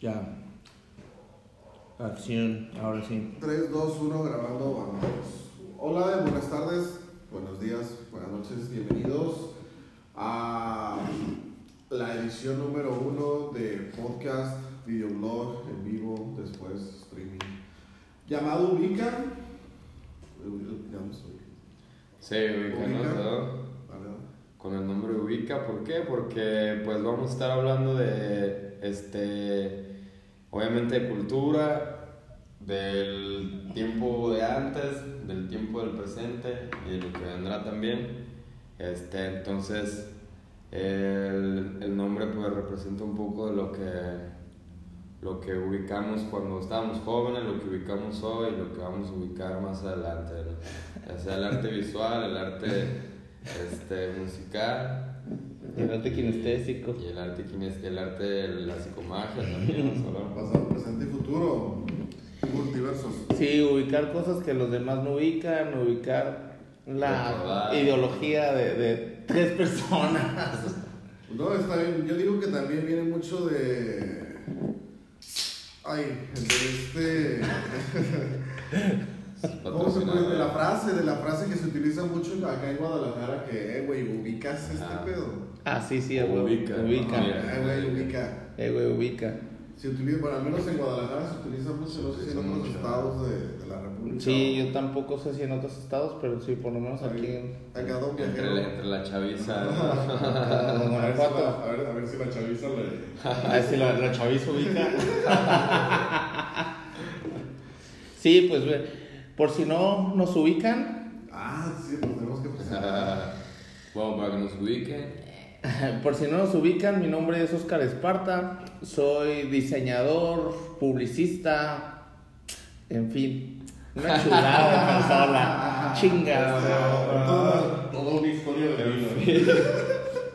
Ya. Acción, ahora sí. 3, 2, 1, grabando, vamos. Hola, buenas tardes, buenos días, buenas noches, bienvenidos a la edición número 1 de podcast, videoblog en vivo, después streaming, llamado Ubica. Sí, Ubica, ¿no? Ubica. Con el nombre Ubica, ¿por qué? Porque pues vamos a estar hablando de, este, obviamente de cultura, del tiempo de antes, del tiempo del presente y de lo que vendrá también. Este, entonces, el, el nombre pues representa un poco de lo que, lo que ubicamos cuando estábamos jóvenes, lo que ubicamos hoy lo que vamos a ubicar más adelante. ¿no? Ya sea el arte visual, el arte este, musical El arte kinestésico. y el arte kines- el arte de la psicomagia también. Pasado, presente y futuro, multiversos. Sí, ubicar cosas que los demás no ubican, ubicar la Recordar. ideología de, de tres personas. No, está bien. Yo digo que también viene mucho de. Ay, de este. ¿Cómo se puede? De la frase, de la frase que se utiliza mucho acá en Guadalajara, que, eh, güey, ubicas este Ajá. pedo. Ah, sí, sí, güey. Ubica, Ubica. ¿no? Eh, güey, ubica. Eh, güey, ubica. Se utiliza, bueno, al menos en Guadalajara se utiliza mucho, no sé si en otros mucho. estados de, de la República. Sí, yo tampoco sé si en otros estados, pero sí, por lo menos aquí en Acá don Entre, la- entre la chaviza. ¿no? ah, A ver, si la, a, ver, a ver si la chaviza le. A ver si la, la chaviza ubica. sí, pues ve, por si no nos ubican, Ah, sí, pues tenemos que presentar. bueno, para que nos ubiquen. por si no nos ubican, mi nombre es Oscar Esparta, soy diseñador, publicista, en fin, una chulada de persona, chingada. Toda, toda una historia de vida.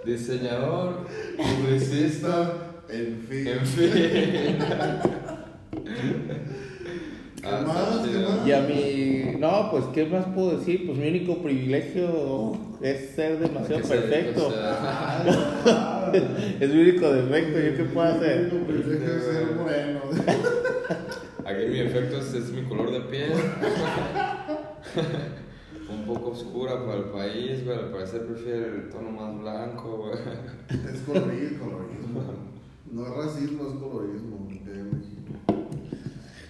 Diseñador, publicista, En fin. en fin. ¿Qué más? ¿Qué chido. más? Y a mi. No, pues, ¿qué más puedo decir? Pues mi único privilegio es ser demasiado Que perfecto. Ah, Es mi único defecto, ¿yo qué puedo hacer? El privilegio de ser moreno. Aquí mi efecto es, es mi color de piel. Un poco oscura para el país, güey. Al parecer prefiere el tono más blanco, güey. Es colorismo, colorismo. No es racismo, es colorismo. que hay en México.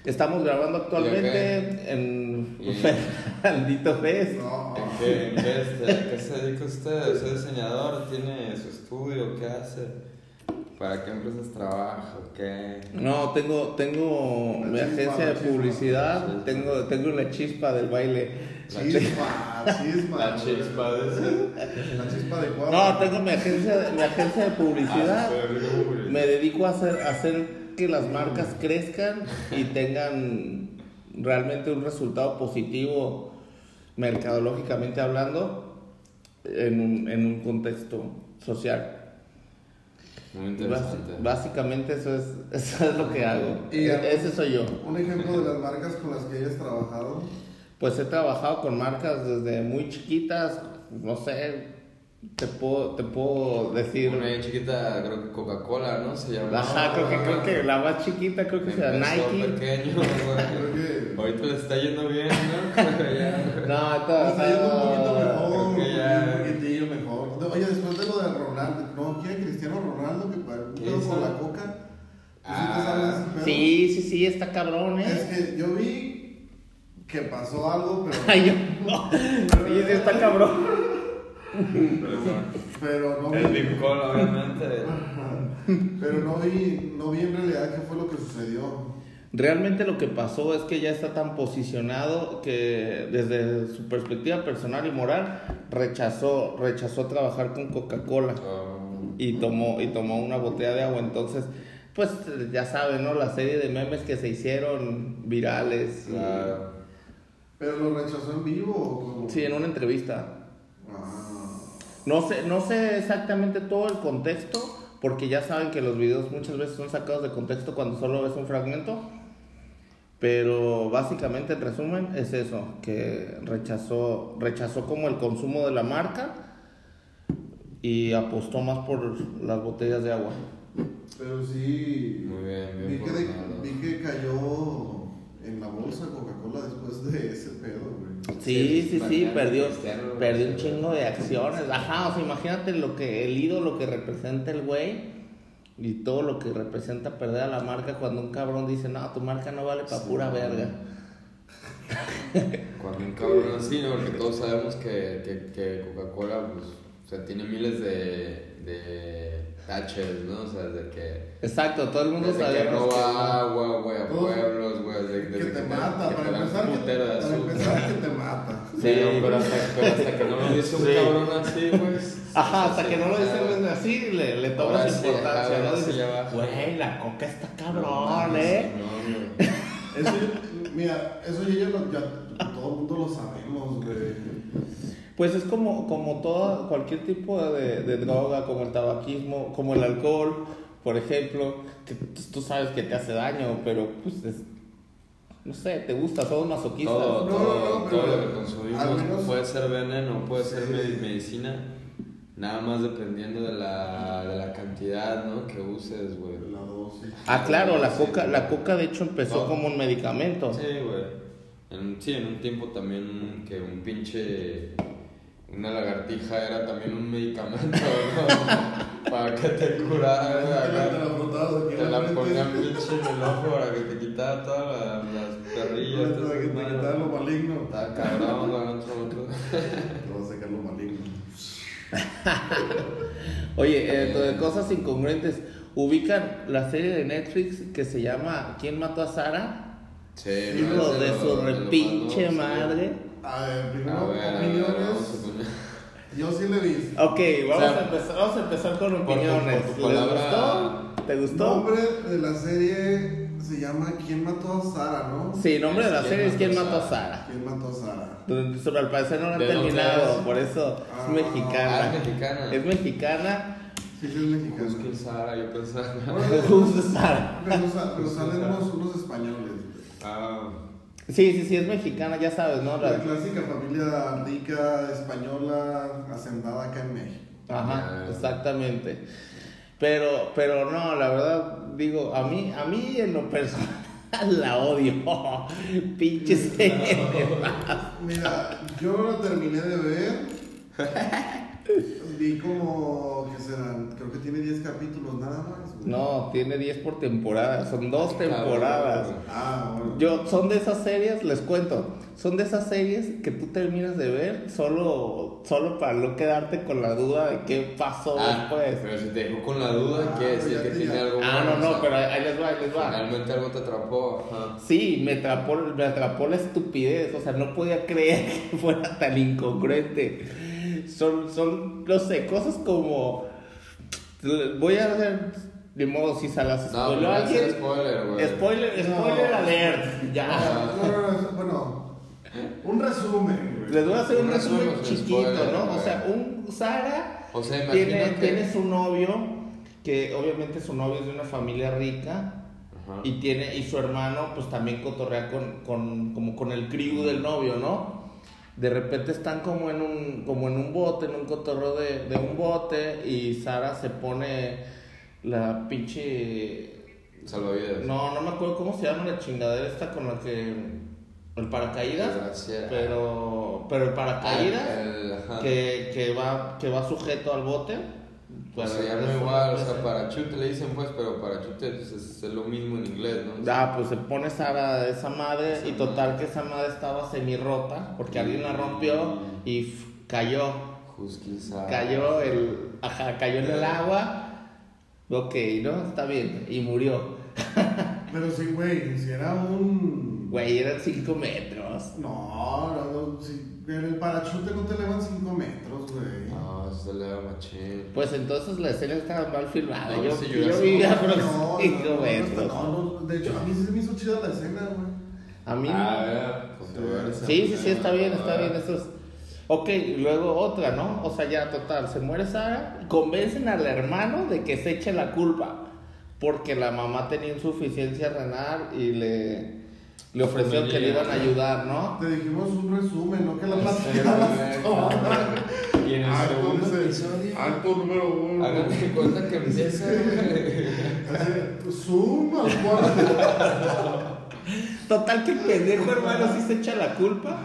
Estamos grabando actualmente en Maldito Fest. No. ¿En qué, en qué, este, ¿a qué se dedica usted? ¿Es diseñador? ¿Tiene su estudio? ¿Qué hace? ¿Para qué empresas trabaja? ¿Qué? No, tengo, tengo La mi chispa, agencia la de chispa. publicidad, tengo, tengo la chispa del baile. Chispa, chispa. La chispa de ese. La chispa de cuadro. No, tengo mi agencia, mi agencia de publicidad. Ah, Me dedico a hacer, a hacer que las marcas crezcan y tengan realmente un resultado positivo mercadológicamente hablando en un, en un contexto social. Muy interesante. básicamente eso es, eso es lo que hago. Y- ese soy yo. Un ejemplo de las marcas con las que hayas trabajado. Pues he trabajado con marcas desde muy chiquitas, no sé, te puedo, te puedo decir. Una bien chiquita, creo que Coca-Cola, ¿no? Se llama. Ajá, creo que, creo que la más chiquita creo que sea Empezó Nike. pequeño, güey. Creo que. Ahorita le está yendo bien, ¿no? Ya. No, Está está yendo un poquito mejor. creo que ya- Un poquitillo mejor. Oye, después de lo de Ronaldo, ¿no? ¿Quién? Cristiano Ronaldo, que para un ¿Qué pedo hizo? con la coca. ¿Tú sí te Ah? Sí, sí, sí, está cabrón, Es ¿eh? que yo vi que pasó algo, pero. Ay, yo, no. Sí, sí, está cabrón. Pero no El vi. Big Cola, obviamente. Pero no vi, no vi en realidad qué fue lo que sucedió. Realmente lo que pasó es que ya está tan posicionado que desde su perspectiva personal y moral rechazó, rechazó trabajar con Coca-Cola Um, y tomó, y tomó una botella de agua. Entonces, pues ya saben, ¿no? La serie de memes que se hicieron virales. y-. ¿Pero lo rechazó en vivo o? Sí, en una entrevista. No sé, no sé exactamente todo el contexto, porque ya saben que los videos muchas veces son sacados de contexto cuando solo ves un fragmento. Pero básicamente, en resumen, es eso, que rechazó, rechazó como el consumo de la marca y apostó más por las botellas de agua. Pero sí. Muy bien, bien Vi por que bolsa Coca-Cola después de ese pedo, güey. Sí, sí, sí, perdió, Cristiano, perdió un chingo de acciones. Ajá, o sea, imagínate lo que el ídolo que representa el güey y todo lo que representa perder a la marca cuando un cabrón dice, no, tu marca no vale para pura verga. Cuando un cabrón así, ¿no? Porque todos sabemos que, que, que Coca-Cola, pues, o sea, tiene miles de, de taches, ¿no? O sea, de que... Exacto, todo el mundo Desde que sabemos que no. roba agua, güey, a pueblos, güey, desde, Que desde te que mata, que para te empezar, que, de para azúcar. empezar que te mata. Sí, Sí. pero hasta, pero hasta que no lo dice un Sí. cabrón así, güey. Ajá, hasta que no lo dicen así, le, le tomas sí, importancia, ¿no? Dices, güey, la coca está no cabrón, mames, ¿eh? no, güey. Eso, mira, eso ya, ya lo- ya todo el mundo lo sabemos, güey. Pues es como, como todo, cualquier tipo de, de droga, como el tabaquismo, como el alcohol, por ejemplo, que tú sabes que te hace daño, pero pues es, no sé, te gusta, somos masoquistas. Todo, No, todo, no, no, todo pero lo que consumimos al menos- puede ser veneno, puede ser Sí. medicina, nada más dependiendo de la, de la cantidad, ¿no? Que uses, güey. La dosis. Ah, claro, la coca, la coca de hecho empezó como un medicamento. Sí, güey. En, sí, en un tiempo también que un pinche... Una lagartija era también un medicamento, ¿no? para que te curara, güey. Te la- te la la ponían pinche en el ojo para que te quitara todas las, las perrillas. Para que te quitara lo maligno. Está cabrón, güey, otro, otro. Te vas a sacar lo maligno. Oye, eh, de cosas incongruentes, ubican la serie de Netflix que se llama ¿Quién mató a Sara? Sí, Hijo no, de su repinche madre. A ver, A primero, ver, a ver, opiniones. Yo sí le vi. Ok, vamos, O sea, a, empezar, vamos a empezar con opiniones. por tu ¿Les palabra- gustó? ¿Te gustó? nombre de la serie se llama ¿Quién mató a Sara, no? Sí, nombre de la serie es ¿Quién ¿Quién mató a Sara? ¿Quién mató a Sara? Donde al parecer no lo han ¿De dónde terminado, por eso Ah, es mexicana. Ah, es mexicana. Es mexicana. Sí, sí, es. Busquen Sara, yo pensaba. Bueno, Justo Sara. Pero, pero salen unos, unos españoles. Ah, Sí, sí, sí, es mexicana, ya sabes, ¿no? La La- clásica familia rica, española, hacendada acá en México. Ajá, exactamente. Pero, pero no, la verdad, digo, a mí, a mí en lo personal la odio. Pinche serie. Mira, yo no la terminé de ver. Vi como, ¿qué serán? Creo que tiene 10 capítulos nada más. No, tiene 10 por temporada, son dos temporadas. Ah, bueno. Yo, son de esas series, les cuento, son de esas series que tú terminas de ver solo, solo para no quedarte con la duda de qué pasó ah, después. pero si te dejó con la duda, Ah, quiere decir ya que te- tiene algo Ah, bueno, no, o no, sea, pero ahí les va, ahí les va. Finalmente algo te atrapó, ajá. Sí, me atrapó, me atrapó la estupidez, o sea, no podía creer que fuera tan incongruente. Son, son, no sé, cosas como... Voy a hacer, de modo, si se las No, spoiló no a es alguien... spoiler, güey. Spoiler, No. spoiler alert, ya. No, no, no, bueno, un resumen. güey. Les voy a hacer un Un resumen chiquito, spoiler, ¿no? O sea, un Sara O sea, tiene, tiene su novio, que obviamente su novio es de una familia rica, Ajá. y tiene y su hermano pues también cotorrea con, con como con el crew del novio no de repente están como en un como en un bote en un cotorreo de, de un bote y Sara se pone la pinche Salvavidas. no no me acuerdo cómo se llama la chingadera esta con la que el paracaídas pero pero el paracaídas Ah, el- ajá. que, que va que va sujeto al bote Pues se llama igual, o sea, parachute le dicen pues, pero parachute pues, es, es lo mismo en inglés, ¿no? Ah, pues se pone de esa madre Esa y total madre. que esa madre estaba semi-rota porque alguien la rompió y cayó, Sara. cayó el, ajá, cayó en el agua, ok, ¿no? Está bien, y murió. Pero sí, güey, si era un. Güey, eran 5 metros. No, no, no. Si en el parachute no te elevan 5 metros, güey. No, eso se le da machín. Pues entonces la escena estaba mal filmada, No, yo, sí, yo, no, 5 no, no, metros. no, no, de hecho, a mí sí se me hizo chida la escena, güey. A mí... Ah. Sí, sí, sí, está bien, está bien. Eso es. Ok, y luego otra, ¿no? O sea, ya total, se muere Sara, convencen al hermano de que se eche la culpa, porque la mamá tenía insuficiencia renal y le, le ofreció que le iban a ayudar, ¿no? Te dijimos un resumen, no que la güey. toda. Y en el Acto, segundo episodio, Acto número uno. hagan de cuenta que empieza, güey. Total que el pendejo hermano sí se echa la culpa.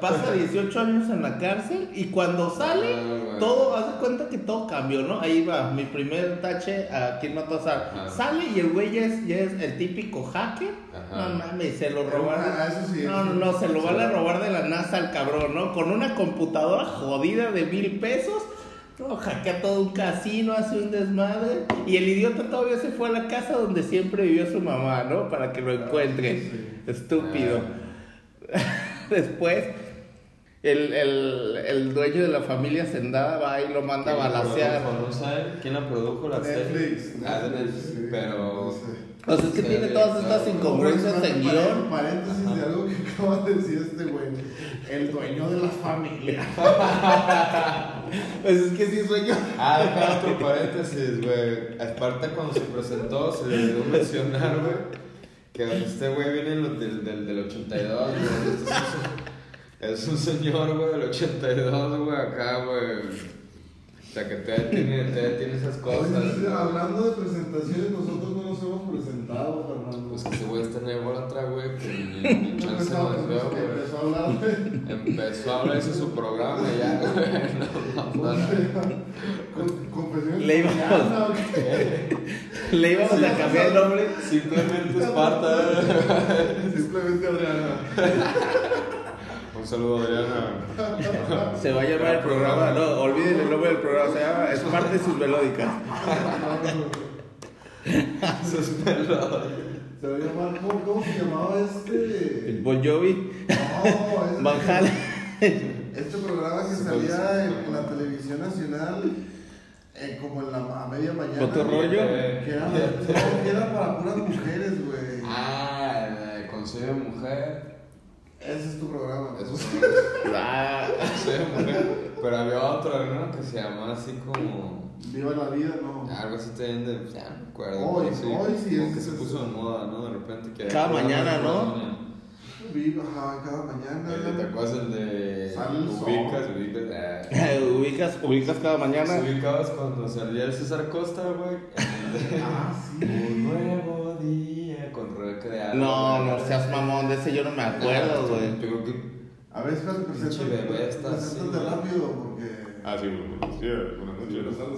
Pasa 18 años en la cárcel y cuando sale, Ah, todo, haz de cuenta que todo cambió, ¿no? Ahí va, mi primer tache a quien mató a. Sale y el güey ya es, ya es el típico hacker. Ajá. No mames, se lo robaron. Ah, eso sí, No, no, no, se lo van a robar de la NASA al cabrón, ¿no? Con una computadora jodida de mil pesos. No, hackea todo un casino, hace un desmadre. Y el idiota todavía se fue a la casa donde siempre vivió su mamá, ¿no? Para que lo encuentre. Estúpido. Después, el, el, el dueño de la familia Sendada va y lo manda a ¿Quién la balasear. ¿No sabe quién la produjo la serie? Netflix. Ah, de Netflix, sí. pero... Sí. O sea, es que Sí, tiene todas estas claro. incongruencias en Pare- guion. Paréntesis de algo que acaba de decir este güey. El dueño de la familia. Pues es que sí sueño. Ah, deja otro paréntesis, güey. Aparte cuando se presentó, se le olvidó mencionar, güey, que este güey viene del, del, del, del 82, güey. Este es es un señor, güey, del 82, güey, acá, güey. O sea, que todavía tiene, todavía tiene esas cosas. Hablando de presentaciones, nosotros no nos hemos presentado, Fernando. Pues que ese güey está en el otra, güey, que ni, ni chance Empezó, nos veo, güey. empezó a hablar de. Empezó a hablar de su programa ya, güey. No, no, no. Con- Confesiones Le iba- cotidianas, ¿o qué? Le íbamos a cambiar el nombre. Simplemente Esparta. Simplemente Adriana. Un saludo, Adriana. Se va a llamar el programa, no, olviden el nombre del programa, se llama Es parte sus melódicas. Sus pelos. Se va a llamar. ¿Cómo, cómo se llamaba este? Bon Jovi, No, este. Van Halen. Este programa que salía en, la televisión nacional, eh, como en la, a media mañana. ¿Otro rollo? Que era, no, que era para puras mujeres, güey. Ah, eh, Consejo de Mujer. Ese es tu programa. Eso Ah. Pero había otro, ¿no? Que se llamaba así como. Viva la vida, no. Algo así también de. Ya no me acuerdo. Hoy, pero hoy sí Como es- que se puso de moda, ¿no? De repente que. Cada mañana, ¿no? Viva, ajá, cada mañana. ¿Te acuerdas el de. Ubicas, ubicas. ah. ubicas, ubicas cada mañana. ¿Se ubicabas cuando salía el César Costa, güey? Ah, sí. De No, no seas mamón, de ese yo no me acuerdo, güey. Yo creo que. A ver, espérate, preséntate. Preséntate rápido, porque. Ah, sí, buenas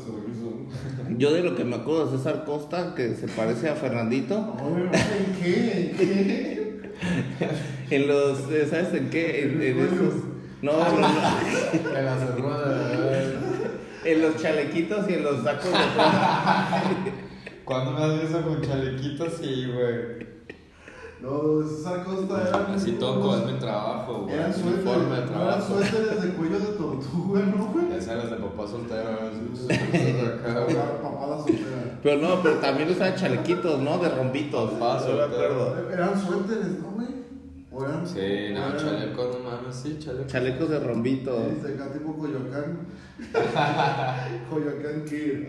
supervisor. Yo de lo que me acuerdo de César Costa, que se parece a Fernandito, ¿En qué? ¿En qué? en los, eh, ¿sabes en qué? En, en esos, no, no, no, En la segunda. en los chalequitos y en los sacos de. ¿Cuándo me has visto con chalequitos? Sí, güey. No, César Costa eran. Así toco, es mi trabajo, güey. Eran Es mi forma de suéteres. no Eran trabajo. suéteres de cuello de tortuga, ¿no, güey? Esas eran las de papá soltero. güey. Papá la soltera. Pero no, pero también usaban chalequitos, ¿no? De rombitos. Papá, no me acuerdo. Eran suéteres, ¿no, güey? Sí, no, chalecos, no mames, sí, chalecos. Chalecos de rombitos. Este, acá tipo Coyoacán. Coyoacán Kid.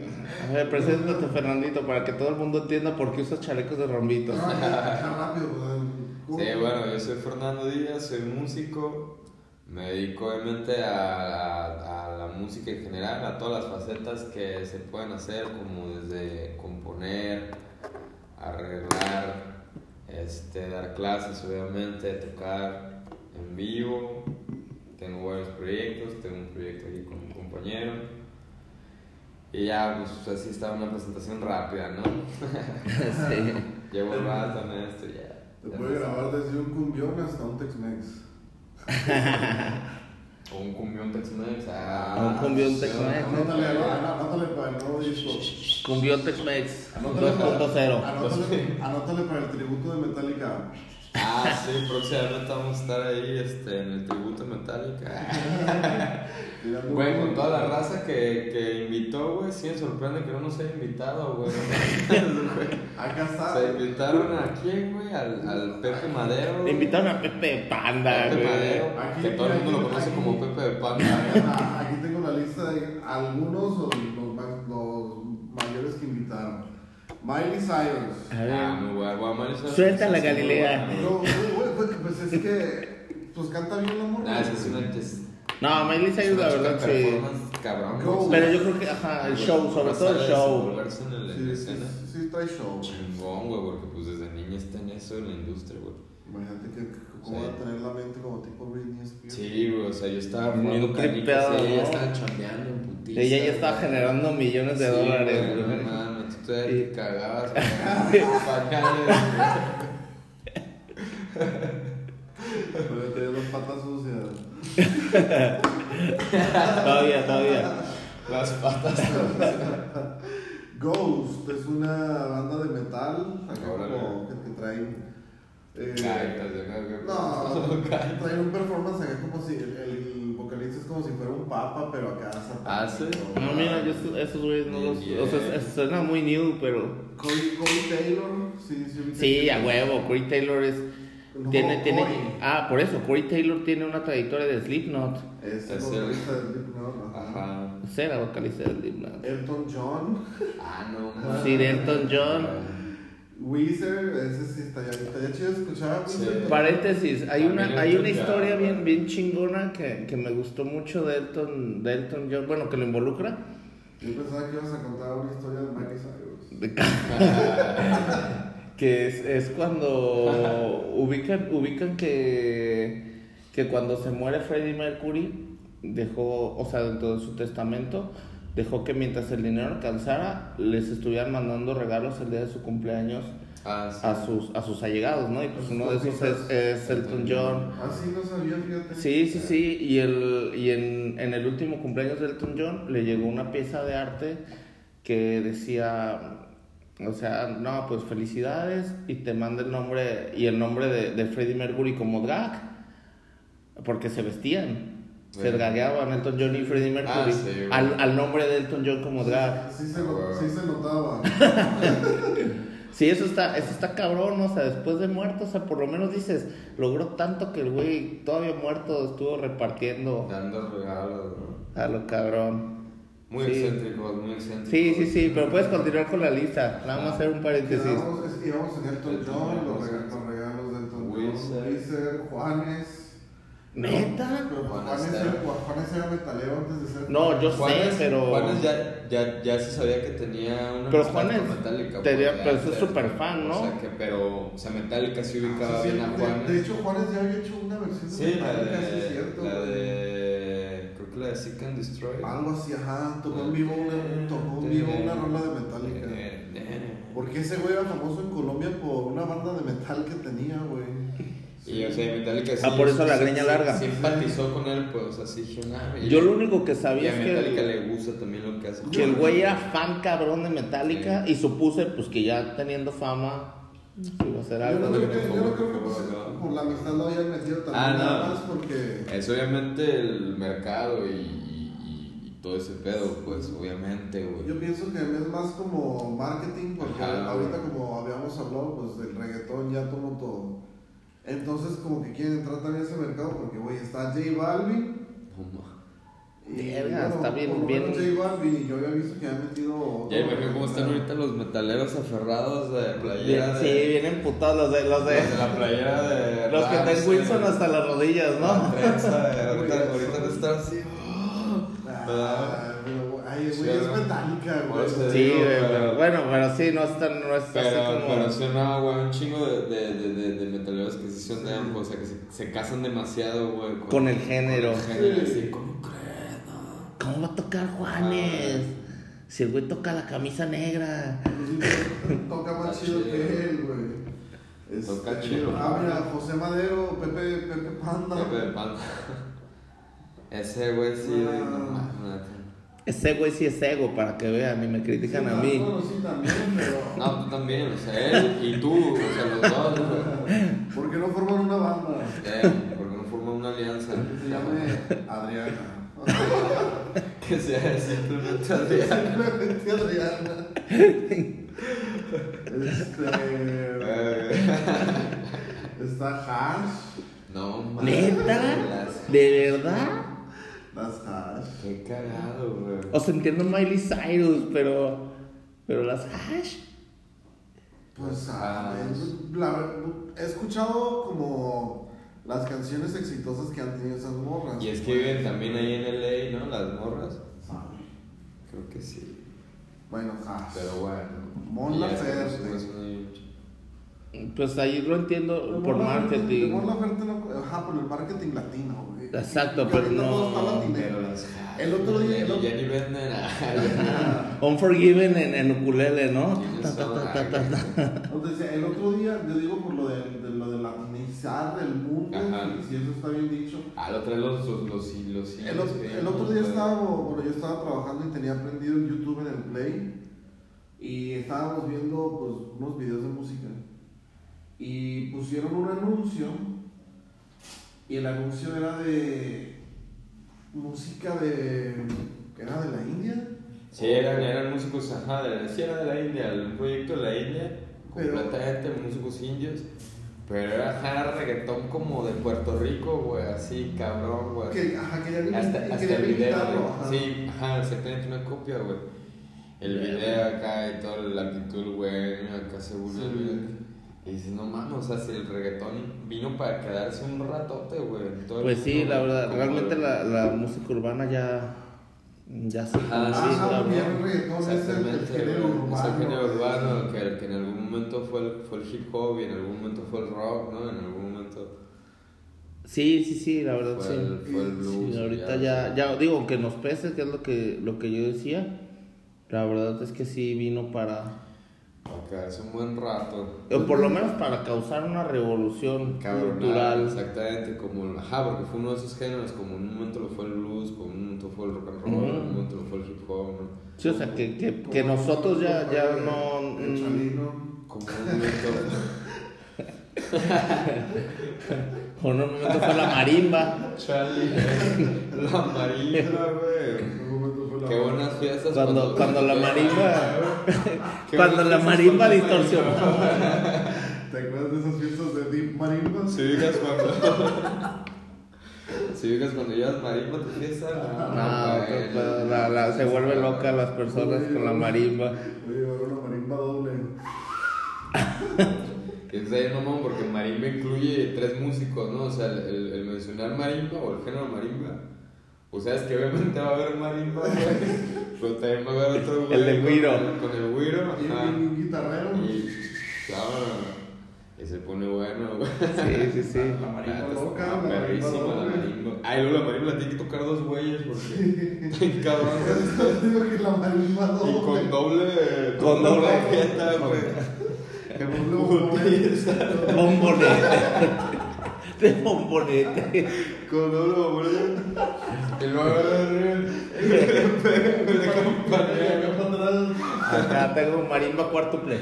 A ver, preséntate, Fernandito, para que todo el mundo entienda por qué usas chalecos de rombitos. No, acá rápido. Sí, bueno, yo soy Fernando Díaz, soy músico. Me dedico obviamente a, a- a la música en general, a todas las facetas que se pueden hacer, como desde componer, arreglar, este, dar clases, obviamente, tocar en vivo. Tengo varios proyectos, tengo un proyecto aquí con un compañero. Y ya, pues así está una presentación rápida, ¿no? Sí. Llevo un rato en esto y ya. Te puede grabar desde un cumbión hasta un Tex-Mex. O un cumbión Tex-Mex. Ah, un cumbión Tex-Mex. Anótale, anótale para el nuevo disco. Cumbión Tex-Mex Anótale para, 2.0. anótale, anótale para el tributo de Metallica. Ah, sí, próximamente vamos a estar ahí este, en el tributo Metallica. Güey, con toda la raza que, que invitó, güey, sí me sorprende que no nos haya invitado, güey. Acá está. Se invitaron a quién, güey, al, al Pepe Madero. Le invitaron a Pepe Panda, Pepe güey. Madero, Aquí- que todo el mundo lo conoce aquí- como Pepe de Panda. Aquí tengo la lista de algunos o los, los mayores que invitaron. Miley Cyrus. A Ah, muy guay, guay, Mario, ¿sabes? Suelta la Galilea. No, güey, güey, pues es que pues canta bien la morra. Ah, es una. No, Miley Cyrus, la verdad, sí. Cabrón, Go. Pero yo creo que, ajá, el show, sobre todo el show. Desenvolverse en el- en la Sí, sí, sí, trae show. Chingón, güey, porque pues desde niña está en eso. en la industria, güey. Imagínate que, que- cómo Sí. va a tener la mente como tipo Britney Spears. Sí, güey, o sea, yo estaba Muy tripeado, y ella ¿no? estaba chambeando en putiza. Ella ya estaba generando millones de Sí, dólares, güey. No mames, tú todavía te cagabas. güey. Pero tenía dos patas sucias. Todavía, todavía. Las patas. Ghost es una banda de metal. Como que, que traen. eh. No, traen un performance acá como si el, el vocalista es como si fuera un papa, pero acá satánico. Ah, ¿sí? No, mira, yo esos- esos güeyes no los. O sea, suena muy new, pero. Corey, Corey Taylor, sí, sí. Sí, a huevo. Corey Taylor es. No, Tiene, tiene. Corey. Ah, por eso. Corey Taylor tiene una trayectoria de Slipknot. Es el Es el- vocalista de Slipknot, ajá. Será vocalista de Slipknot. Elton John, Ah, no mames. Sí, de Elton John. Weezer, ese sí estaría, estaría chido escuchar. Sí. Paréntesis, hay También una, hay una John. historia bien, bien chingona que, que me gustó mucho de Elton, de Elton John, bueno, que lo involucra. Yo pensaba que ibas a contar una historia de Miley Cyrus. que es, es cuando ubican, ubican que, que cuando se muere Freddie Mercury, dejó, o sea, dentro de su testamento, dejó que mientras el dinero alcanzara, les estuvieran mandando regalos el día de su cumpleaños Ah, sí. a sus, a sus allegados, ¿no? Y pues uno de esos es, es Elton John. Ah, sí, no sabía, fíjate. Sí, sí, sí, y, el, y en, en el último cumpleaños de Elton John le llegó una pieza de arte que decía, o sea, no, pues felicidades y te manda el nombre y el nombre de, de Freddie Mercury como drag, porque se vestían, se dragueaban Elton John y Freddie Mercury Ah, sí, güey. al, al nombre de Elton John como drag. Sí, se, sí se notaba. Sí, eso está, eso está cabrón, o sea, después de muerto, o sea, por lo menos dices, logró tanto que el güey todavía muerto estuvo repartiendo Dando regalos, a lo cabrón. Muy Sí. excéntricos, muy excéntricos. Sí, sí, sí, pero puedes continuar con la lista, nada más hacer un paréntesis. Íbamos, es- íbamos en Elton Elton John, los, sí. rega- los regalos de Elton. John, Weezer, Juanes. ¿Neta? Pero Juanes era- Juanes era metalero antes de ser. No, yo Juanes, sé, pero... Juanes ya, ya, ya se sabía que tenía una Pero Juanes Metallica. tenía- pues, pero de es súper fan, ¿no? O sea, que, pero, o sea, Metallica sí Ah, ubicaba sí, sí, bien a de- Juanes. De, hecho, Juanes ya había hecho una versión de sí, la Metallica, sí, es de, cierto. la güey. de, de Seek and Destroy. Algo así, ajá. Tocó en vivo una, tocó en vivo una rola de Metallica. Porque ese güey era famoso en Colombia por una banda de metal que tenía, güey. Y, o sea, Metallica sí. Ah, por eso la sí, greña sí, larga. Sí, empatizó con él, pues, o sea, sí dije, nah, y- Yo lo único que Y sabía a es Metallica que, le gusta también lo que hace. que el güey era fan cabrón de Metallica y supuse pues que ya teniendo fama Yo no, creo que, yo no favor, creo que por pues, la amistad lo hayan metido también Ah, nada no. más porque Es obviamente el mercado y, y, todo ese pedo, pues, obviamente, güey. yo pienso que es más como marketing porque Ajá. ahorita como habíamos hablado pues del reggaetón ya tomó todo. Entonces como que quieren entrar también a ese mercado porque güey está J Balvin Verga, está bien- bien- y yo había visto que han metido Ya imagino cómo están ahorita los metaleros aferrados de playera. Bien- sí, de, vienen putados los de los de los de la playera de. los que traen Wilson hasta las rodillas, la ¿no? trenza de- ahorita, ahorita no están así. Ah, pero, ay, Sí, güey, es metálica, güey. eso Sí, digo, güey, pero- pero bueno, pero sí, no es tan, no es así Pero, como... pero sí, no, güey, un chingo de, de, de, de, metaleros que sí son de ambos, o sea, que se, se casan demasiado, güey. Con el género. Con el género, Sí. así, ¿cómo crees? No. ¿Cómo va a tocar Juanes? Si el güey toca la camisa negra. Toca más chido que él, güey. Este, Toca chido. Ah, mira, José Madero, Pepe, Pepe Panda. Pepe Panda. Ese güey sí, no neta. Ese güey sí es ego, para que vean, y me critican Sí, a no, mí. Bueno, sí, también, pero. No, tú también, o sea, él y tú, o sea, los dos, güey. ¿Por qué no forman una banda? Eh, porque no forman una alianza. Que se llame Adriana. Que sea simplemente Adrián. Simplemente Adriana. Este. Está Hash. No mames. ¿Neta? Las- ¿De verdad? Las Hash. Qué cagado, güey. O sea, entiendo Miley Cyrus, pero... Pero las hash... Pues, Ah, ah, la- he escuchado como las canciones exitosas que han tenido esas morras. Y es que viven también ahí en LA, ¿no? Las morras. Sabe. Creo que sí. Bueno, Hash. Pero bueno. Mon Laferte. Pues ahí lo entiendo por marketing. Mon Laferte no- ajá, por el marketing latino. Exacto, pero no- El otro día- el Ya, otro- ya ni venden. Unforgiven en, en ukulele, ¿no? Ta, ta, ta, ta, ta, ta. Entonces, el otro día, yo digo por lo de, de lo de latinizar el mundo, Ajá. si eso está bien dicho. Ah, lo traen los, los, los, los El, ot- el otro día estábamos, bueno, yo estaba trabajando y tenía prendido el YouTube en el Play y estábamos viendo pues unos videos de música y pusieron un anuncio y el anuncio era de música de era de la India Sí, eran, eran músicos, ajá, de, sí era de la India, un proyecto de la India, Pero- completamente músicos indios, pero era ajá, reggaetón como de Puerto Rico, güey, así, cabrón, güey. que ajá querían Hasta, imi- hasta el video, ajá. Sí, ajá, exactamente una copia, güey. El video acá y toda la actitud, güey, acá según Sí. el video. Y dices, no mames, o sea, si el reggaetón vino para quedarse un ratote, güey. Pues sí, la verdad, realmente la, la música urbana ya, ya se Ah, sí, ya el reggaetón es el, el Exactamente, género urbano. Es el género urbano que, que en algún momento fue el, fue el hip hop y en algún momento fue el rock, ¿no? En algún momento Sí, sí, sí, la verdad fue, sí. el, fue el blues. Sí, y ahorita ya, ya digo, aunque nos pese, que es lo que, lo que yo decía, la verdad es que sí vino para, Para quedarse un buen rato. o por lo menos para causar una revolución cultural. exactamente, como, ajá, porque fue uno de esos géneros, como en un momento lo fue el blues, como en un momento fue el rock and roll, en un momento lo fue el hip hop, ¿no? Sí, o sea, que, que, que nosotros ya, ya no... El mm, chalino. Como un momento... O en un momento fue la marimba. Charlie, la marimba, güey. Qué buenas fiestas. Cuando, cuando la marimba. Cuando la marimba distorsionó. ¿Te acuerdas de esas fiestas de Deep Marimba? Si digas cuando. si digas cuando llevas marimba tu fiesta, no. No, güey. pues, pues, la- la- se vuelve loca las personas con la marimba. Voy a llevar una marimba doble. Que es de no mamón, porque marimba incluye tres músicos, ¿no? O sea, el, el, el mencionar marimba o el género marimba. O sea, es que obviamente va a haber marimba, güey. Pero también va a haber otro güey. El del con güiro. el- Con el güiro, Y ajá. un guitarrero. Y. Claro. Y se pone bueno, güey. Sí, sí, sí. La marimba Ah, loca, la marimba perrísima la doble. marimba. Ay, luego la marimba la tiene que tocar dos güeyes porque. Está cabrón. Yo digo que la marimba doble. Y con doble. Con doble. jeta, güey. Que doble bomboneta. Bombonete. De bombonete. Con. Y luego de campanilla. Acá tengo marimba cuartuple.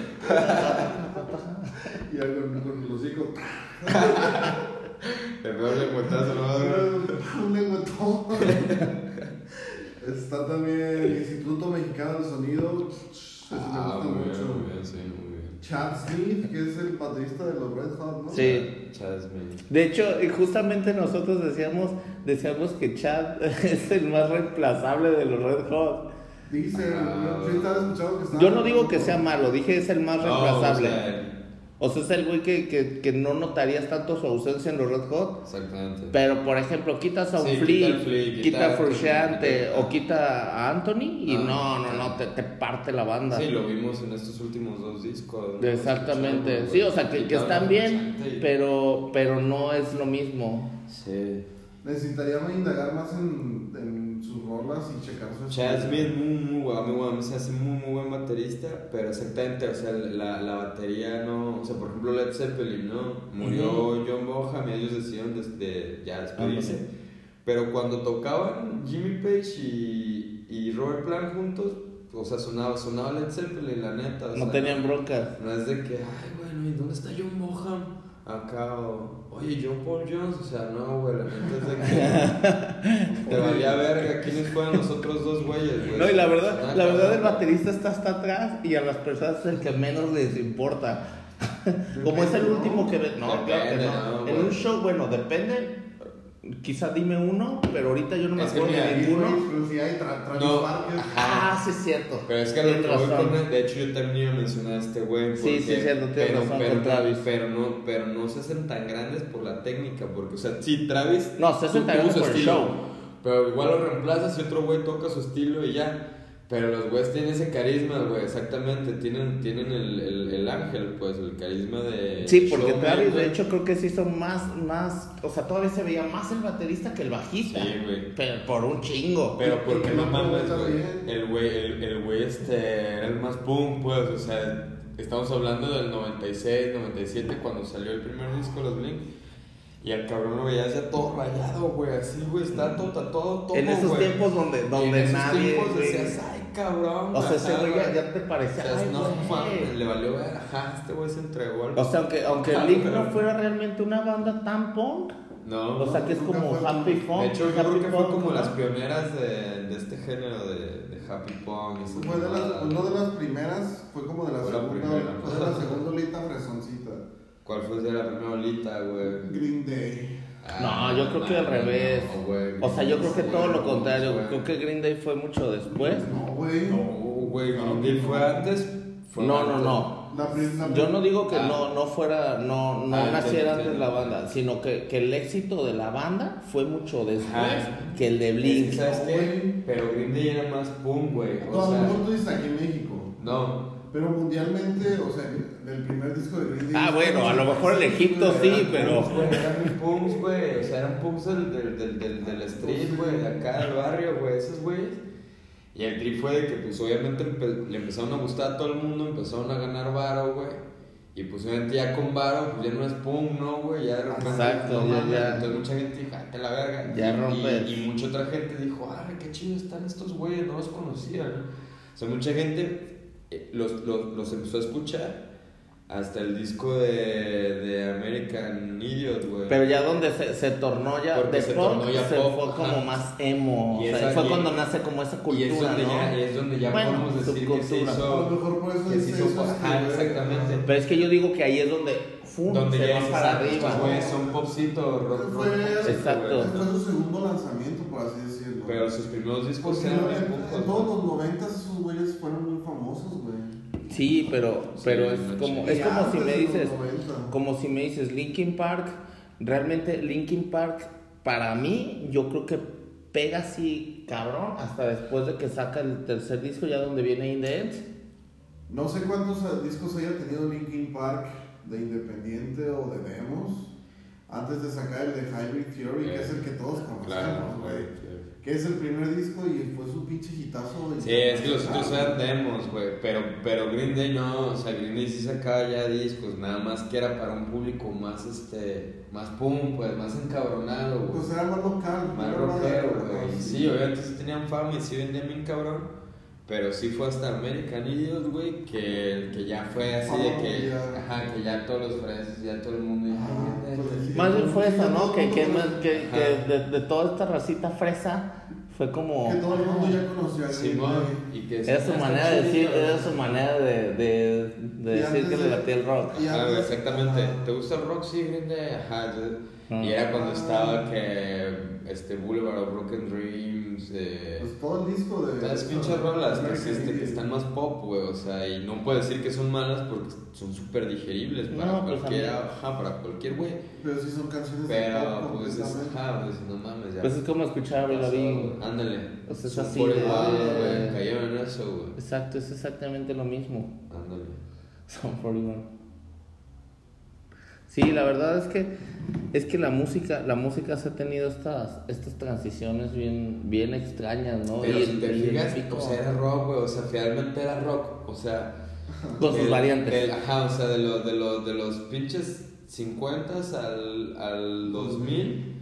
Y ya con, con los hijos. El peor lengüetazo, ¿no? Un. Está también el Instituto Mexicano del Sonido. Ese me Ah, gusta muy bien, mucho. Chad Smith, que es el baterista de los Red Hot, ¿no? Sí. Chasmin. De hecho, y justamente nosotros decíamos, decíamos que Chad es el más reemplazable de los Red Hot. Dice, Ah. yo estaba escuchando que estaba. Yo no digo que sea malo, dije es el más reemplazable. No, o sea, O sea, es el güey que, que, que no notarías tanto su ausencia en los Red Hot. Exactamente. Pero, por ejemplo, quitas a un Sí, quita Flea, el Flea, quita, quita a Frusciante o quita a Anthony y Ah. no, no, no, te, te parte la banda. Sí, lo vimos en estos últimos dos discos. ¿no? Exactamente. Escuchamos, Sí, o sea, que, que están bien, y- pero, pero no es lo mismo. Sí. Necesitaríamos indagar más en, en sus rolas y checar su Chad Smith es muy, muy guapo, muy se hace muy, muy buen baterista, pero exactamente, o sea, la, la batería no, o sea, por ejemplo Led Zeppelin, ¿no? Murió John Bonham y ellos decidieron des- de, ya despedirse, pero cuando tocaban Jimmy Page y, y Robert Plant juntos, o sea, sonaba, sonaba Led Zeppelin, la neta. o No sea, tenían broncas. No es de que, ay, bueno, ¿y dónde está John Bonham? Acá, o, oye, John Paul Jones, o sea, no, güey, la neta es de que te valía verga, ¿quiénes fueron los otros dos güeyes, güey? No, y la verdad, Ah, la verdad el baterista está hasta atrás y a las personas es el que menos les importa. Como es el último que. No, claro que no. ¿no, En un show, bueno, depende. Quizá dime uno, pero ahorita yo no me Es acuerdo de ninguno. güey, pero si hay tra Travis No. Ah, sí es cierto. Pero es que a lo que voy con- de hecho yo también iba a mencionar a este güey. Sí, porque- sí, cierto, tienes pero, razón pero, con Travis. Pero no, pero no se hacen tan grandes por la técnica, porque, o sea, sí, Travis. No, se hacen tan grandes por el estilo, show. Pero igual lo reemplazas y otro güey toca su estilo y ya. Pero los güeyes tienen ese carisma, güey, exactamente. Tienen, tienen el, el, el ángel, pues, el carisma de. Sí, porque Travis, de hecho, creo que sí son más, más, o sea, todavía se veía más el baterista que el bajista. Sí, güey. Pero por un chingo. Pero porque no el mames, güey. El güey, el, el güey este era el más punk, pues, o sea, estamos hablando del 96, 97, cuando salió el primer disco de los Blink. Y al cabrón lo veías ya todo rayado, güey, así, güey, está todo, está todo, todo, en esos güey. tiempos donde, Y en donde esos nadie. tiempos decías, ay, cabrón. o sea, ese güey ya, ya te O parecía. sea, ay, no, güey. le valió ver, ajá, este güey se entregó al... O sea, aunque, aunque Ajá, Blink pero- no fuera realmente una banda tan punk, No, o sea, que es como fue Happy punk. De hecho, yo creo que fue como ¿no? las pioneras de, de este género de, de Happy Pong. y esas Fue de las, no de las primeras, fue como de la Fue la segunda, primera. fue de la segunda olita fresoncita. ¿Cuál fue de la primera olita, güey? Green Day. Ah, No, yo creo que al revés. no, güey. O sea, yo creo que todo lo contrario. güey. Creo que Green Day fue mucho después. No, güey. No, güey, Green Day fue antes. Fue No, no, antes. no. Yo no digo que Ah. no, no fuera, no, no Ah, naciera antes la banda, sino que, que el éxito de la banda fue mucho después que el de Blink. ¿Sabes qué? Pero Green Day era más punk, güey. No, O a lo sea, mejor tú dices aquí en México. no. Pero mundialmente, o sea, el primer disco de Green Day. Ah, bueno, a lo mejor el Egipto sí, pero... Punks, güey, eran punks, güey. O sea, eran punks del, del, del, del, del street, güey, de acá del barrio, güey, esos güeyes. Y el trip fue de que, pues, obviamente empe- le empezaron a gustar a todo el mundo, empezaron a ganar varo, güey. Y pues, obviamente, ya con varo, pues ya no es punk, ¿no, güey? Ya de repente. Exacto, no ya- ya. Entonces, mucha gente dijo, ah, te la verga. Ya Y- rompes. Y, y mucha otra gente dijo, ah, qué chido están estos güeyes, no los conocía, ¿no? O sea, mucha gente los, los, los empezó a escuchar hasta el disco de, de American Idiot, güey. Pero ya donde se, se tornó ya Porque de se punk, tornó ya se pop, fue ajá. como más emo. Y o sea, esa- fue y- cuando nace como esa cultura, y es donde ¿no? ya, y es donde ya Bueno, podemos decir que se subcultura. A lo hizo, mejor por eso que se dice hizo eso, ajá, güey. exactamente. Pero es que yo digo que ahí es donde ¡fum! donde se ya va para ah, arriba. son popcito, rock, rock, Exacto. Fue su segundo lanzamiento, por así decirlo. Pero sus primeros discos eran en, pocos, en todos ¿no? los noventas esos güeyes fueron. Sí, pero, pero es como, es como si me dices, 90. como si me dices Linkin Park, realmente Linkin Park para mí yo creo que pega así cabrón hasta después de que saca el tercer disco ya donde viene In the End. No sé cuántos eh, discos haya tenido Linkin Park de independiente o de demos antes de sacar el de Hybrid Theory, que es el que todos conocemos, güey. Que es el primer disco y fue su pinche hitazo. Sí, es que los otros eran demos, güey, pero, pero Green Day no, o sea, Green Day sí sacaba ya discos, nada más que era para un público más, este, más pum, pues, más encabronado, güey. Pues era más local. Más rockero, güey. sí. Sí, obviamente sí tenían fama y sí vendían bien cabrón. Pero sí fue hasta American Idiot, güey, que, que ya fue así de que, Oh, ya. ajá, que ya todos los fresas, ya todo el mundo. Ah, "Ay, pues. Más bien fue eso, ¿no? Que, que, más- que, que de, de toda esta racita fresa fue como... Que todo el mundo ya conocía Simón, y que Era su "Ah, manera de decir, chido". era su manera de, de, de Y decir que le batía el rock. y Ajá, antes- güey, exactamente. ajá. ¿Te gusta el rock? Sí, Green Day. Ajá. yo- Ah. Y era cuando estaba que este Boulevard of Broken Dreams, eh, Pues todo el disco de. Todas pinches rolas que, existe, que están más pop, güey, o sea, y no puedo decir que son malas porque son súper digeribles para No, pues, cualquier, a mí- ajá, para cualquier güey, Pero sí son canciones de pero pop pues es, ajá, pues no mames, ya. Pues es como escuchar a Lavigne. Ándale, O sea, es Son así por de- igual, de- güey, cayeron en eso, güey, Exacto, es exactamente lo mismo. ándale. Son 41. Sí, la verdad es que es que la música, la música se ha tenido estas estas transiciones bien bien extrañas, ¿no? Pero Y si el- te el fijas, o sea, era rock, güey, o sea, finalmente era rock, o sea, con sus variantes. del- ajá, o sea, de, los de, los de los pinches 50 al, al 2000.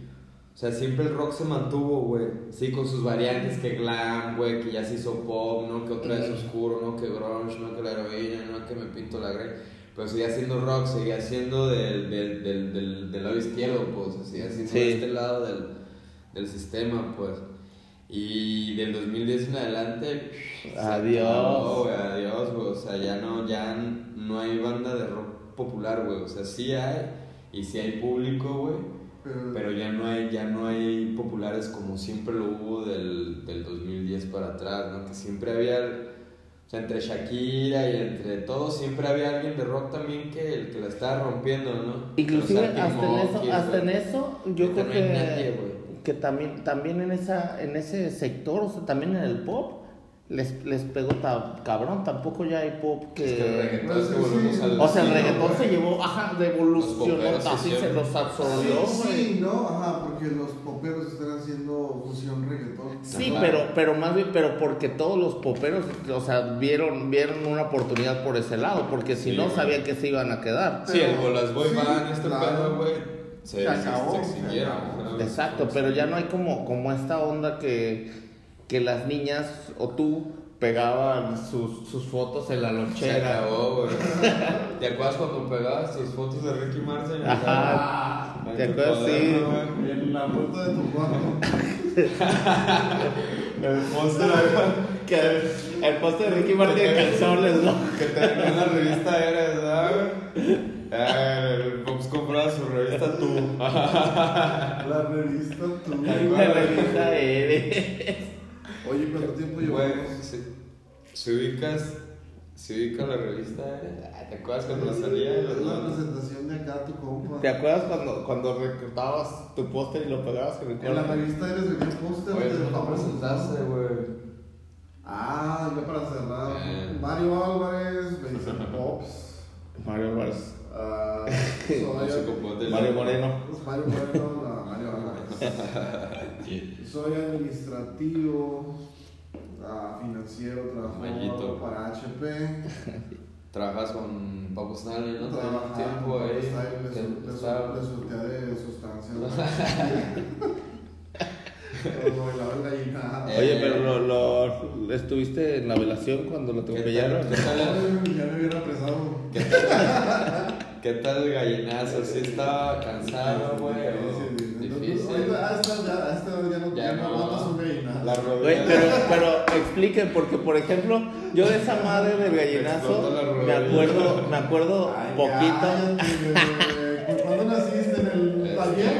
O sea, siempre el rock se mantuvo, güey. Sí, con sus variantes, que glam, güey, que ya se hizo pop, ¿no? Que otra vez oscuro, ¿no? Que grunge, ¿no? Que la heroína, ¿no? Que me pinto la grey. Pero seguía siendo rock, seguía siendo del, del, del, del, del lado izquierdo, pues. Seguía Sí. de este lado del, del sistema, pues. Y del 2010 en adelante. Adiós. acabó, güey, adiós, güey. O sea, ya no, ya no hay banda de rock popular, güey. O sea, sí hay, y sí hay público, güey. Pero, Pero ya no hay, ya no hay populares como siempre lo hubo del, del 2010 para atrás, ¿no? Que siempre había, o sea, entre Shakira y entre todos, siempre había alguien de rock también que, que la estaba rompiendo, ¿no? Inclusive hasta en eso, hasta en eso, yo creo que, nadie, que también, también en esa, en ese sector, o sea, también en el pop, les, les pegó ta- cabrón. Tampoco ya hay pop que. Es que el reggaetón Pues, es que volvemos sí. al O sea, el reggaetón se llevó, ajá, revolucionó, así se los absorbió, Sí, sí, ¿no? Ajá, porque los poperos están haciendo fusión reggaetón. Sí, pero, pero más bien, pero porque todos los poperos, o sea, vieron, vieron una oportunidad por ese lado, porque si Sí, no güey. sabían que se iban a quedar. Sí, el Pero- las boy sí, band, este claro. pedo, güey. Se, Se acabó, se se extinguieron. acabó. ¿no? Exacto, pero ya no hay como, como esta onda que, que las niñas o tú pegaban sus, sus fotos en la Se lonchera. acabó, güey. ¿Te acuerdas cuando pegabas tus fotos de Ricky Martin? Ajá. En ¿Te acuerdas? Sí. En la puerta de tu cuarto. El póster acá. Que el, el poste de Ricky Martin en calzones, ¿no? Que te en la revista Eres, ¿sabes? Eh, el Fox compraba su revista Tú. La revista tú. La revista Eres. Oye, ¿cuánto tiempo llevamos? si, si ubicas, si ubicas la revista Ah, ¿te acuerdas cuando salía? Es la presentación de acá, tu compa. ¿Te acuerdas cuando, cuando recortabas tu póster y lo pegabas en el En la revista eres venía póster Oye, no presentaste, güey. Ah, ya para cerrar. Eh. Mario Álvarez, dicen Pops. Mario Álvarez. Del- Mario Moreno. Mario Moreno, no, Mario Álvarez. Soy administrativo, ah, financiero, trabajo para HP. Trabajas con Papo Stanley, ¿no? Trabajaba tiempo ahí. de sustancias. Eh, Oye, pero lo, lo- estuviste en la velación cuando lo ¿Qué atropellaron. tal, qué tal- Ya me hubiera apresado. qué tal el gallinazo? ¿Sí estaba cansado, güey? Difícil. Ahorita, a esta ya, no, aguantas un gallinazo. La Güey, rodilla. pero, pero expliquen, porque por ejemplo, yo de esa madre del gallinazo me acuerdo, me acuerdo Ay, poquito. ¿Cuándo naciste en el taller?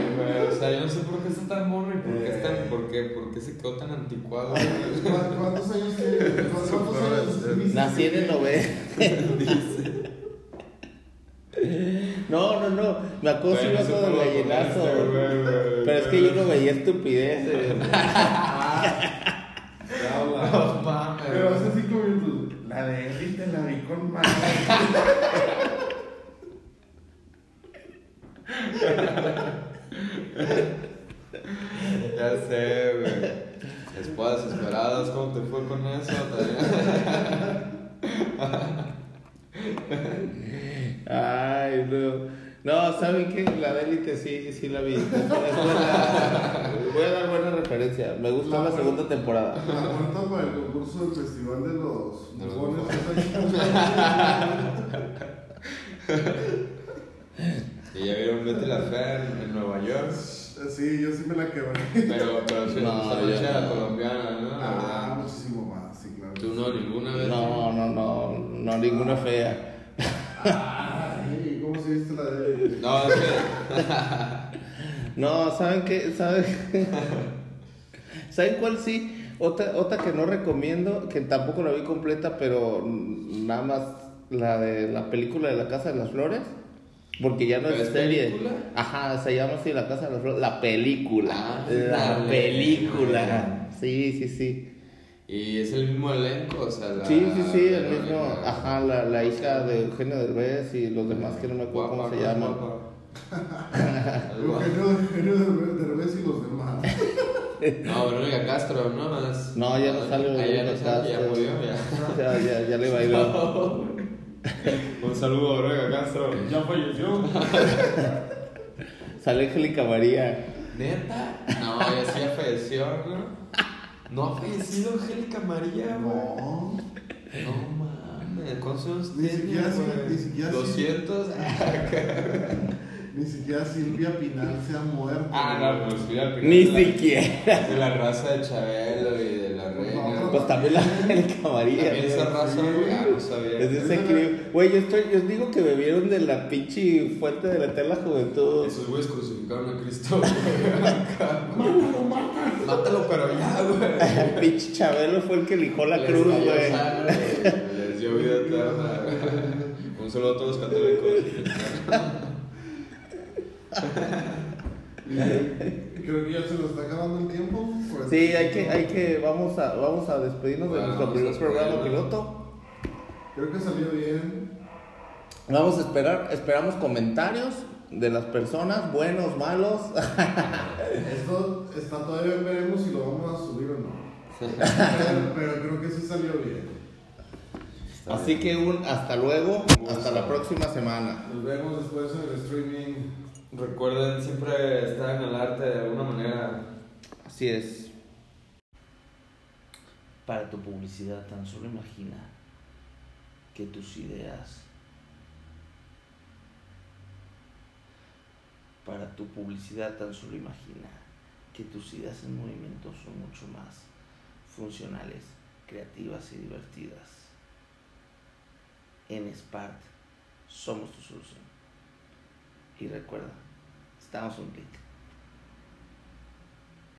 O sea, yo no sé por qué está tan morro y por qué, Eh. es tan, por qué, por qué se quedó tan anticuado. güey. ¿Cu- ¿Cuántos años tienes? ¿Cuántos años? Nací en el 90. No, no, no. Me acuerdo sé acuerdo del gallinazo. Pero es que yo no veía estupideces. No mames. Pero hace cinco minutos. La de élite la vi con madre. Ya sé, güey. Esposas desesperadas, ¿cómo te fue con eso? Ay, no. No, ¿saben qué? La de élite sí, sí la vi. Buena- Voy a dar buena referencia. Me gustó la segunda temporada. La cuenta para el concurso del festival de los bufones. Y ya vieron Betty la Fea en, en Nueva York. Sí, yo sí me la quebré. Pero, pero sí, No, no. colombiana, ¿no? La Ah, verdad. muchísimo más, sí, claro. Tú no, ninguna vez. No, no, no, no, ninguna fea. Ay, ¿cómo se viste la de.? No, es que. No, ¿saben qué? ¿Saben? ¿Saben cuál sí? Otra, otra que no recomiendo, que tampoco la vi completa, pero nada más la de la película de la Casa de las Flores. Porque ya no es, ¿Es serie. película? Ajá, se llama así La Casa de las Flores. La película. Ah, la dale, película. Sí, sí, sí. Y es el mismo elenco, o sea, la. Sí, sí, sí, el mismo. Ajá, la, la hija de Eugenio Derbez y los demás que no me acuerdo Guapa, cómo se ¿no? llaman. Eugenio Eugenio de Derbez y los demás. No, Verónica Castro, ¿no? Es- No, ya no sale Ah, ya Verónica no sale, ya Castro. murió, ya. Ya, ya, ya le bailó. Un saludo a Verónica Castro. Ya falleció. Sale Angélica María. ¿Neta? No, ya sí ya falleció, ¿no? No ha fallecido Angélica María, güey. No. No mames, ¿cuántos años Ni siquiera sí, güey? ni siquiera sí. 200. Ni siquiera Silvia Pinal se ha muerto. Ah, no, pues fui al final Ni de la- siquiera. De la raza de Chabelo y de Pues también la Angélica María. También esa raza, güey. Ah, no sabía. Es de ese crew. Güey, yo, estoy, yo digo que bebieron de la pinche fuente de la eterna juventud. Esos güeyes crucificaron a Cristo. Mátalo, mátalo. Mátalo, pero ya, güey. El pinche Chabelo fue el que lijó la Les cruz, güey. Les dio vida eterna. Un saludo a todos los católicos. Creo que ya se nos está acabando el tiempo. por Sí, hay que, hay que, vamos a, vamos a despedirnos de nuestro primer programa piloto. Creo que salió bien. Vamos a esperar, esperamos comentarios de las personas, buenos, malos. Esto está todavía veremos si lo vamos a subir o no. Pero, pero creo que sí salió bien. Está Así bien. que un hasta luego, hasta la próxima semana. Nos vemos después en el streaming. Recuerden siempre estar en el arte de alguna manera. Así es. Para tu publicidad tan solo imagina que tus ideas para tu publicidad tan solo imagina que tus ideas en movimiento son mucho más funcionales, creativas y divertidas. En Spark somos tu solución. Y recuerda, estamos un clic.